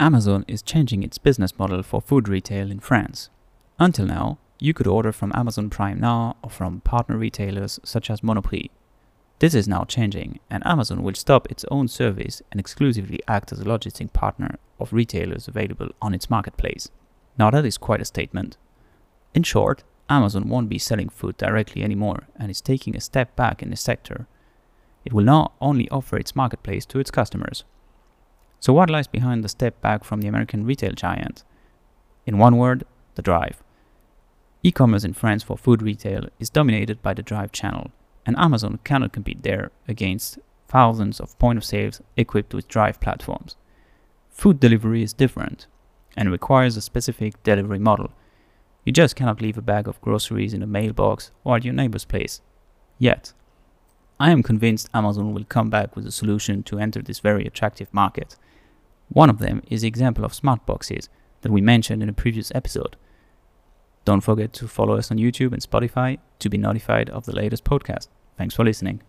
Amazon is changing its business model for food retail in France. Until now, you could order from Amazon Prime Now or from partner retailers such as Monoprix. This is now changing, and Amazon will stop its own service and exclusively act as a logistic partner of retailers available on its marketplace. Now, that is quite a statement. In short, Amazon won't be selling food directly anymore and is taking a step back in the sector. It will now only offer its marketplace to its customers. So, what lies behind the step back from the American retail giant? In one word, the drive. E commerce in France for food retail is dominated by the drive channel, and Amazon cannot compete there against thousands of point of sales equipped with drive platforms. Food delivery is different and requires a specific delivery model. You just cannot leave a bag of groceries in a mailbox or at your neighbor's place. Yet. I am convinced Amazon will come back with a solution to enter this very attractive market. One of them is the example of smart boxes that we mentioned in a previous episode. Don't forget to follow us on YouTube and Spotify to be notified of the latest podcast. Thanks for listening.